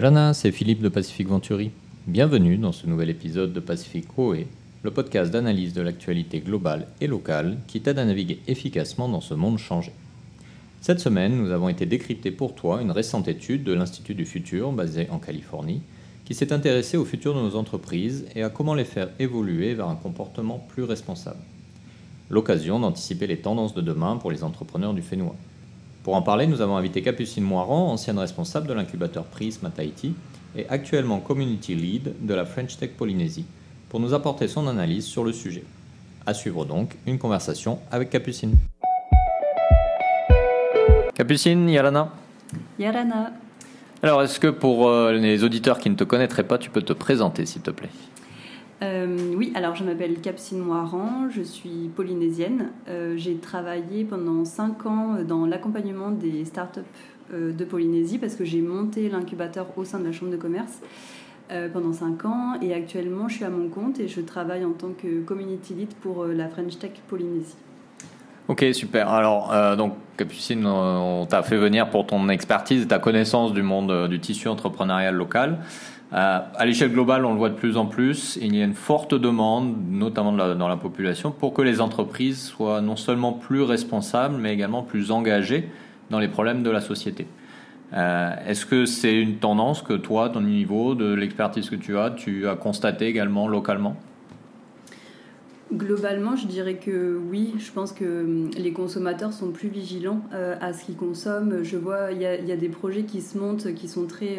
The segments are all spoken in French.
Yarana, c'est Philippe de Pacific Venturi. Bienvenue dans ce nouvel épisode de Pacific OE, le podcast d'analyse de l'actualité globale et locale qui t'aide à naviguer efficacement dans ce monde changé. Cette semaine, nous avons été décrypter pour toi une récente étude de l'Institut du Futur, basé en Californie, qui s'est intéressé au futur de nos entreprises et à comment les faire évoluer vers un comportement plus responsable. L'occasion d'anticiper les tendances de demain pour les entrepreneurs du Fénois. Pour en parler, nous avons invité Capucine Moiran, ancienne responsable de l'incubateur Prism à Tahiti et actuellement community lead de la French Tech Polynésie, pour nous apporter son analyse sur le sujet. À suivre donc une conversation avec Capucine. Capucine, Yalana Yarana. Alors, est-ce que pour euh, les auditeurs qui ne te connaîtraient pas, tu peux te présenter, s'il te plaît? Euh, oui, alors je m'appelle Capsine Moiran, je suis polynésienne. Euh, J'ai travaillé pendant 5 ans dans l'accompagnement des startups euh, de Polynésie parce que j'ai monté l'incubateur au sein de la Chambre de commerce pendant 5 ans et actuellement je suis à mon compte et je travaille en tant que community lead pour la French Tech Polynésie. Ok, super. Alors, euh, donc, Capucine, on t'a fait venir pour ton expertise et ta connaissance du monde du tissu entrepreneurial local. Euh, à l'échelle globale, on le voit de plus en plus. Il y a une forte demande, notamment dans la population, pour que les entreprises soient non seulement plus responsables, mais également plus engagées dans les problèmes de la société. Euh, Est-ce que c'est une tendance que toi, ton niveau, de l'expertise que tu as, tu as constaté également localement? Globalement, je dirais que oui. Je pense que hum, les consommateurs sont plus vigilants euh, à ce qu'ils consomment. Je vois, il y y a des projets qui se montent qui sont très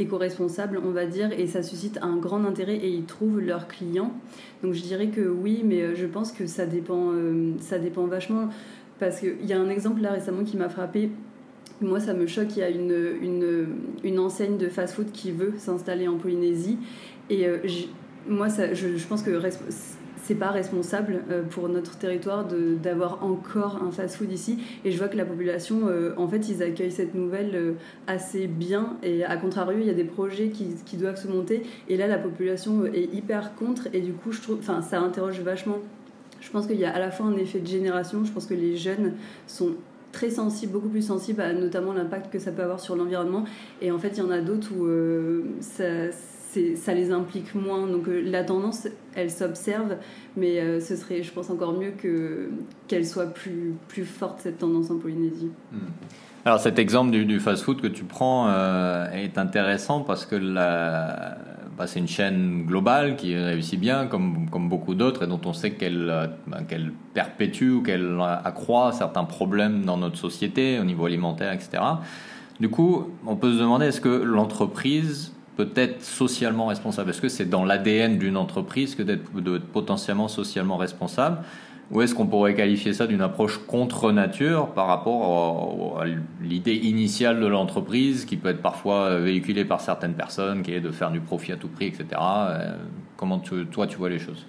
éco-responsables, on va dire, et ça suscite un grand intérêt et ils trouvent leurs clients. Donc je dirais que oui, mais euh, je pense que ça dépend, euh, ça dépend vachement. Parce qu'il y a un exemple là récemment qui m'a frappé. Moi, ça me choque. Il y a une, une, une enseigne de fast-food qui veut s'installer en Polynésie. Et euh, moi, ça, je, je pense que c'est pas responsable euh, pour notre territoire d'avoir encore un fast-food ici. Et je vois que la population, euh, en fait, ils accueillent cette nouvelle euh, assez bien. Et à contrario, il y a des projets qui, qui doivent se monter. Et là, la population est hyper contre. Et du coup, je trouve, enfin, ça interroge vachement. Je pense qu'il y a à la fois un effet de génération. Je pense que les jeunes sont très sensibles, beaucoup plus sensibles à notamment l'impact que ça peut avoir sur l'environnement. Et en fait, il y en a d'autres où ça, ça les implique moins. Donc euh, la tendance, elle s'observe, mais euh, ce serait, je pense, encore mieux que qu'elle soit plus, plus forte, cette tendance en Polynésie. Alors cet exemple du, fast-food que tu prends euh, est intéressant parce que bah, c'est une chaîne globale qui réussit bien comme, beaucoup d'autres et dont on sait qu'elle qu'elle perpétue ou qu'elle accroît certains problèmes dans notre société au niveau alimentaire, etc. Du coup, on peut se demander est-ce que l'entreprise peut être socialement responsable. Est-ce que c'est dans l'ADN d'une entreprise que d'être potentiellement socialement responsable? Ou est-ce qu'on pourrait qualifier ça d'une approche contre nature par rapport à l'idée initiale de l'entreprise qui peut être parfois véhiculée par certaines personnes qui est de faire du profit à tout prix, etc. Euh, Comment toi tu vois les choses?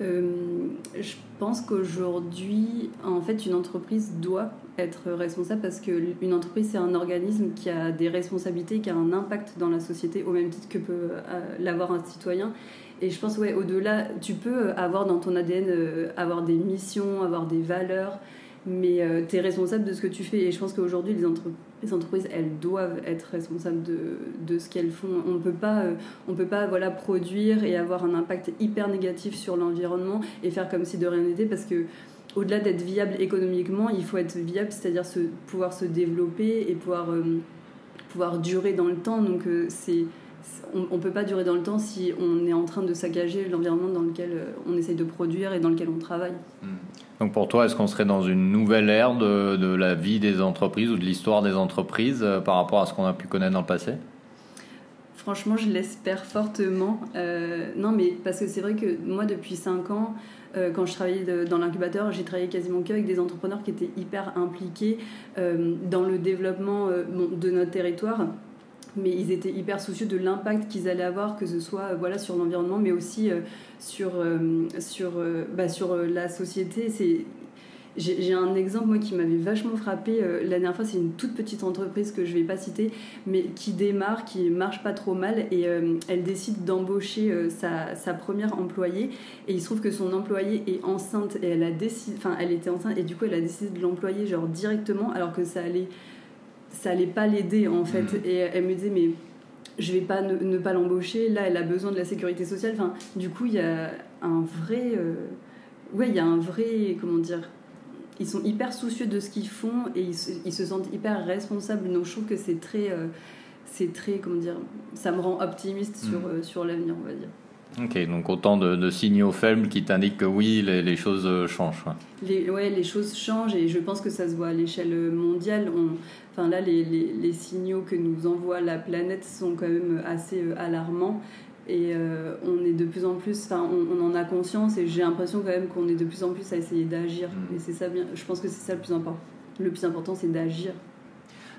Euh, je pense qu'aujourd'hui, en fait, une entreprise doit être responsable parce qu'une entreprise, c'est un organisme qui a des responsabilités, qui a un impact dans la société au même titre que peut euh, l'avoir un citoyen. Et je pense, ouais, au-delà, tu peux avoir dans ton ADN, euh, avoir des missions, avoir des valeurs, mais tu es responsable de ce que tu fais. Et je pense qu'aujourd'hui, les, entre- les entreprises, elles doivent être responsables de, de ce qu'elles font. On ne peut pas, euh, on peut pas voilà, produire et avoir un impact hyper négatif sur l'environnement et faire comme si de rien n'était parce que au-delà d'être viable économiquement, il faut être viable, c'est-à-dire pouvoir se développer et pouvoir, euh, pouvoir durer dans le temps. Donc euh, c'est on ne peut pas durer dans le temps si on est en train de saccager l'environnement dans lequel euh, on essaye de produire et dans lequel on travaille. Donc pour toi, est-ce qu'on serait dans une nouvelle ère de, de la vie des entreprises ou de l'histoire des entreprises euh, par rapport à ce qu'on a pu connaître dans le passé? Franchement, je l'espère fortement. Euh, non, mais parce que c'est vrai que moi, depuis 5 ans, euh, quand je travaillais de- dans l'incubateur, j'ai travaillé quasiment qu'avec des entrepreneurs qui étaient hyper impliqués euh, dans le développement bon, de notre territoire. Mais ils étaient hyper soucieux de l'impact qu'ils allaient avoir, que ce soit euh, voilà, sur l'environnement, mais aussi euh, sur, euh, sur, bah, sur la société. C'est j'ai un exemple moi qui m'avait vachement frappé la dernière fois c'est une toute petite entreprise que je vais pas citer mais qui démarre qui marche pas trop mal et elle décide d'embaucher sa, sa première employée et il se trouve que son employée est enceinte et elle a décidé enfin elle était enceinte et du coup elle a décidé de l'employer genre directement alors que ça allait ça allait pas l'aider en fait. Mm. Et elle me disait, mais je vais pas ne, pas l'embaucher, là elle a besoin de la sécurité sociale. Enfin, du coup, il y a un vrai. Euh, ouais, il y a un vrai. Comment dire Ils sont hyper soucieux de ce qu'ils font et ils se, sentent hyper responsables. Donc je trouve que c'est très. Euh, c'est très. Comment dire Ça me rend optimiste sur, mm. euh, sur l'avenir, on va dire. Ok, donc autant de, signaux faibles qui t'indiquent que oui, les, choses euh, changent. Les, ouais, les choses changent et je pense que ça se voit à l'échelle mondiale. On, enfin là, les, les, signaux que nous envoie la planète sont quand même assez euh, alarmants et euh, on est de plus en plus, enfin on, en a conscience et j'ai l'impression quand même qu'on est de plus en plus à essayer d'agir. Mm. Et c'est ça bien, je pense que c'est ça le plus important. Le plus important, c'est d'agir.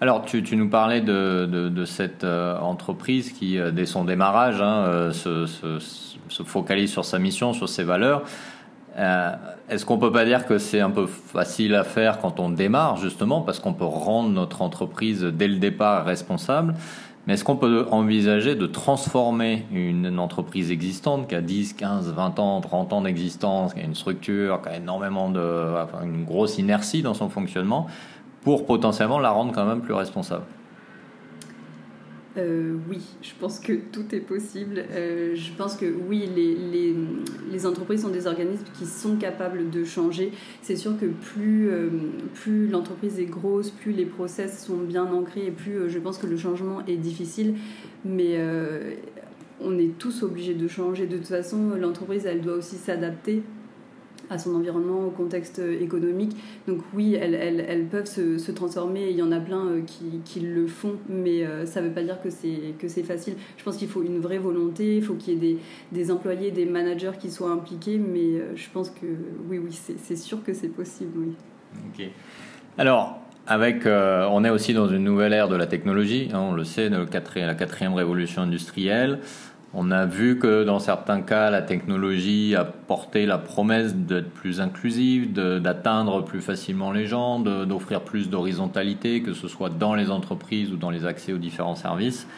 Alors, tu, nous parlais de, cette euh, entreprise qui, euh, dès son démarrage, hein, euh, se, se, se, focalise sur sa mission, sur ses valeurs. Est-ce qu'on peut pas dire que c'est un peu facile à faire quand on démarre, justement, parce qu'on peut rendre notre entreprise dès le départ responsable? Mais est-ce qu'on peut envisager de transformer une, entreprise existante qui a 10, 15, 20 ans, 30 ans d'existence, qui a une structure, qui a énormément de, une grosse inertie dans son fonctionnement, pour potentiellement la rendre quand même plus responsable euh, oui, je pense que tout est possible. Euh, je pense que oui, les, entreprises sont des organismes qui sont capables de changer. C'est sûr que plus, euh, plus l'entreprise est grosse, plus les process sont bien ancrés et plus je pense que le changement est difficile. Mais on est tous obligés de changer. De toute façon, l'entreprise, elle doit aussi s'adapter à son environnement, au contexte économique. Donc oui, elles, elles, peuvent se, transformer, il y en a plein euh, qui, qui le font, mais euh, ça ne veut pas dire que c'est, facile. Je pense qu'il faut une vraie volonté, il faut qu'il y ait des, des, employés, des managers qui soient impliqués, mais euh, je pense que oui, oui, c'est, sûr que c'est possible, oui. Ok. Alors, avec, on est aussi dans une nouvelle ère de la technologie, hein, on le sait, la quatrième révolution industrielle. On a vu que dans certains cas, la technologie a porté la promesse d'être plus inclusive, d'atteindre plus facilement les gens, d'offrir plus d'horizontalité, que ce soit dans les entreprises ou dans les accès aux différents services.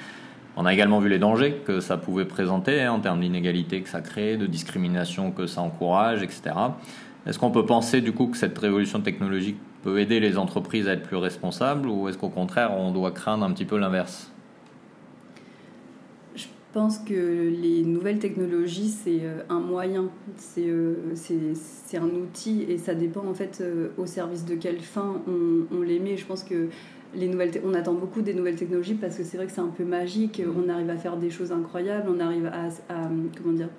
On a également vu les dangers que ça pouvait présenter hein, en termes d'inégalité que ça crée, de discrimination que ça encourage, etc. Est-ce qu'on peut penser du coup que cette révolution technologique peut aider les entreprises à être plus responsables ou est-ce qu'au contraire on doit craindre un petit peu l'inverse? Pense que les nouvelles technologies, c'est euh, un moyen, euh, c'est un outil et ça dépend en fait euh, au service de quelle fin on, on les met. Je pense que les nouvelles on attend beaucoup des nouvelles technologies parce que c'est vrai que c'est un peu magique, on arrive à faire des choses incroyables, on arrive à, à comment dire,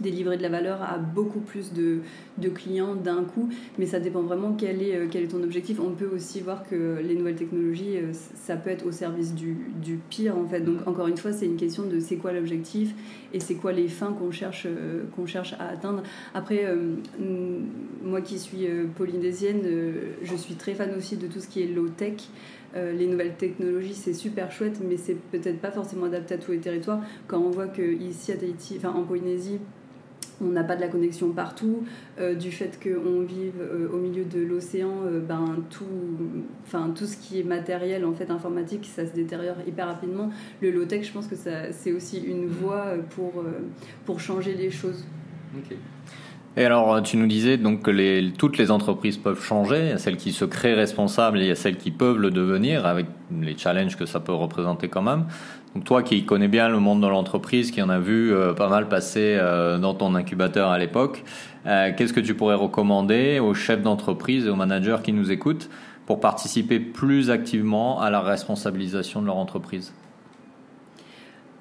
délivrer de la valeur à beaucoup plus de, de clients d'un coup, mais ça dépend vraiment quel est, euh, quel est ton objectif. On peut aussi voir que les nouvelles technologies, euh, ça peut être au service du, du pire en fait. Donc encore une fois, c'est une question de c'est quoi l'objectif et c'est quoi les fins qu'on cherche, euh, qu'on cherche à atteindre. Après, moi qui suis polynésienne, je suis très fan aussi de tout ce qui est low-tech. Les nouvelles technologies, c'est super chouette, mais c'est peut-être pas forcément adapté à tous les territoires. Quand on voit que ici à Tahiti, enfin en Polynésie, on n'a pas de la connexion partout, euh, du fait qu'on vive euh, au milieu de l'océan, euh, ben, tout, enfin, tout ce qui est matériel en fait informatique, ça se détériore hyper rapidement. Le low-tech, je pense que c'est aussi une voie pour, pour changer les choses. Et alors, tu nous disais donc que toutes les entreprises peuvent changer, il y a celles qui se créent responsables et il y a celles qui peuvent le devenir avec les challenges que ça peut représenter quand même. Donc toi qui connais bien le monde de l'entreprise, qui en a vu euh, pas mal passer euh, dans ton incubateur à l'époque, euh, qu'est-ce que tu pourrais recommander aux chefs d'entreprise et aux managers qui nous écoutent pour participer plus activement à la responsabilisation de leur entreprise?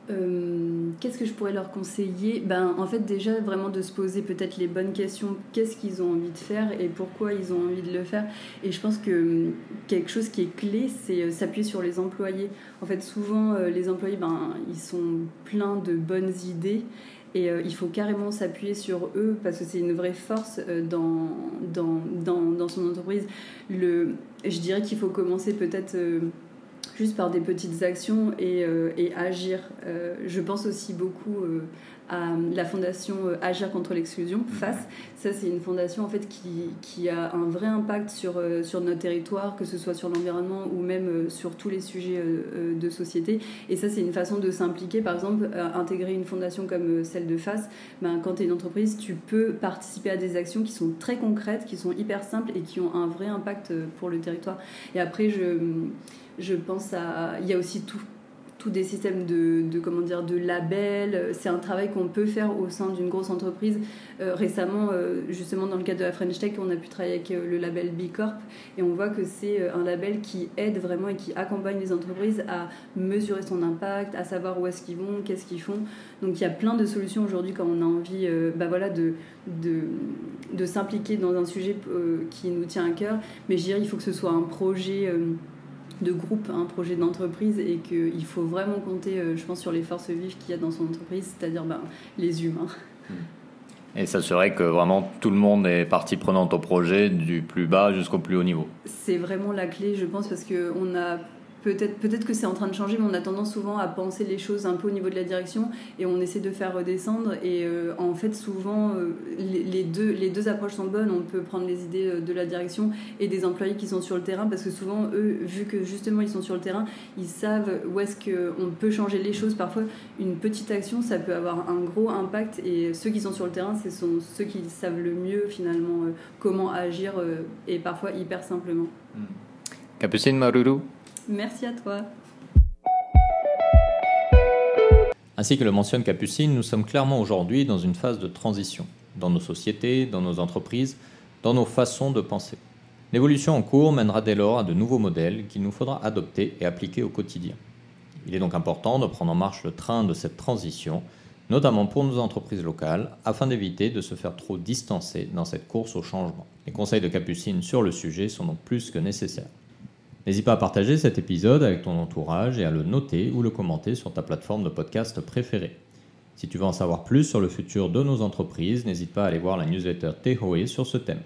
Euh, qu'est-ce que je pourrais leur conseiller? Ben, En fait, déjà, vraiment de se poser peut-être les bonnes questions. Qu'est-ce qu'ils ont envie de faire et pourquoi ils ont envie de le faire? Et je pense que hum, quelque chose qui est clé, c'est euh, s'appuyer sur les employés. En fait, souvent, euh, les employés, ben, ils sont pleins de bonnes idées. Et il faut carrément s'appuyer sur eux parce que c'est une vraie force dans, dans, dans, dans, son entreprise. Le, je dirais qu'il faut commencer peut-être juste par des petites actions et, euh, agir. Euh, je pense aussi beaucoup euh, à la fondation Agir contre l'exclusion. FACE. Ça, c'est une fondation en fait qui, qui a un vrai impact sur, sur notre territoire, que ce soit sur l'environnement ou même sur tous les sujets de société. Et ça, c'est une façon de s'impliquer. Par exemple, intégrer une fondation comme celle de FACE, ben, quand tu es une entreprise, tu peux participer à des actions qui sont très concrètes, qui sont hyper simples et qui ont un vrai impact pour le territoire. Et après, je, je pense à. Il y a aussi tout des systèmes de, comment dire de labels. C'est un travail qu'on peut faire au sein d'une grosse entreprise. Euh, récemment euh, justement dans le cadre de la French Tech on a pu travailler avec euh, le label B Corp et on voit que c'est un label qui aide vraiment et qui accompagne les entreprises à mesurer son impact à savoir où est-ce qu'ils vont qu'est-ce qu'ils font. Donc il y a plein de solutions aujourd'hui quand on a envie euh, bah voilà de de, de s'impliquer dans un sujet qui nous tient à cœur. Mais je dirais il faut que ce soit un projet de groupe, un projet d'entreprise et qu'il faut vraiment compter, euh, je pense, sur les forces vives qu'il y a dans son entreprise, c'est-à-dire ben, les humains. Et ça serait que vraiment tout le monde est partie prenante au projet, du plus bas jusqu'au plus haut niveau. C'est vraiment la clé, je pense, parce qu'on a peut-être que c'est en train de changer, mais on a tendance souvent à penser les choses un peu au niveau de la direction et on essaie de faire redescendre. Et euh, en fait, souvent, euh, les, deux, approches sont bonnes. On peut prendre les idées euh, de la direction et des employés qui sont sur le terrain parce que souvent, eux, vu que justement ils sont sur le terrain, ils savent où est-ce qu'on peut changer les choses. Parfois, une petite action, ça peut avoir un gros impact et ceux qui sont sur le terrain, ce sont ceux qui savent le mieux finalement comment agir et parfois hyper simplement. Capucine Maruru? Merci à toi. Ainsi que le mentionne Capucine, nous sommes clairement aujourd'hui dans une phase de transition, dans nos sociétés, dans nos entreprises, dans nos façons de penser. L'évolution en cours mènera dès lors à de nouveaux modèles qu'il nous faudra adopter et appliquer au quotidien. Il est donc important de prendre en marche le train de cette transition, notamment pour nos entreprises locales, afin d'éviter de se faire trop distancer dans cette course au changement. Les conseils de Capucine sur le sujet sont donc plus que nécessaires. N'hésite pas à partager cet épisode avec ton entourage et à le noter ou le commenter sur ta plateforme de podcast préférée. Si tu veux en savoir plus sur le futur de nos entreprises, n'hésite pas à aller voir la newsletter Tehoe sur ce thème.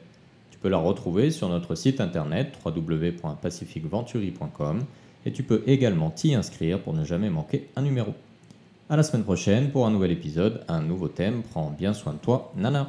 Tu peux la retrouver sur notre site internet www.pacificventuri.com et tu peux également t'y inscrire pour ne jamais manquer un numéro. À la semaine prochaine pour un nouvel épisode, un nouveau thème. Prends bien soin de toi. Nana.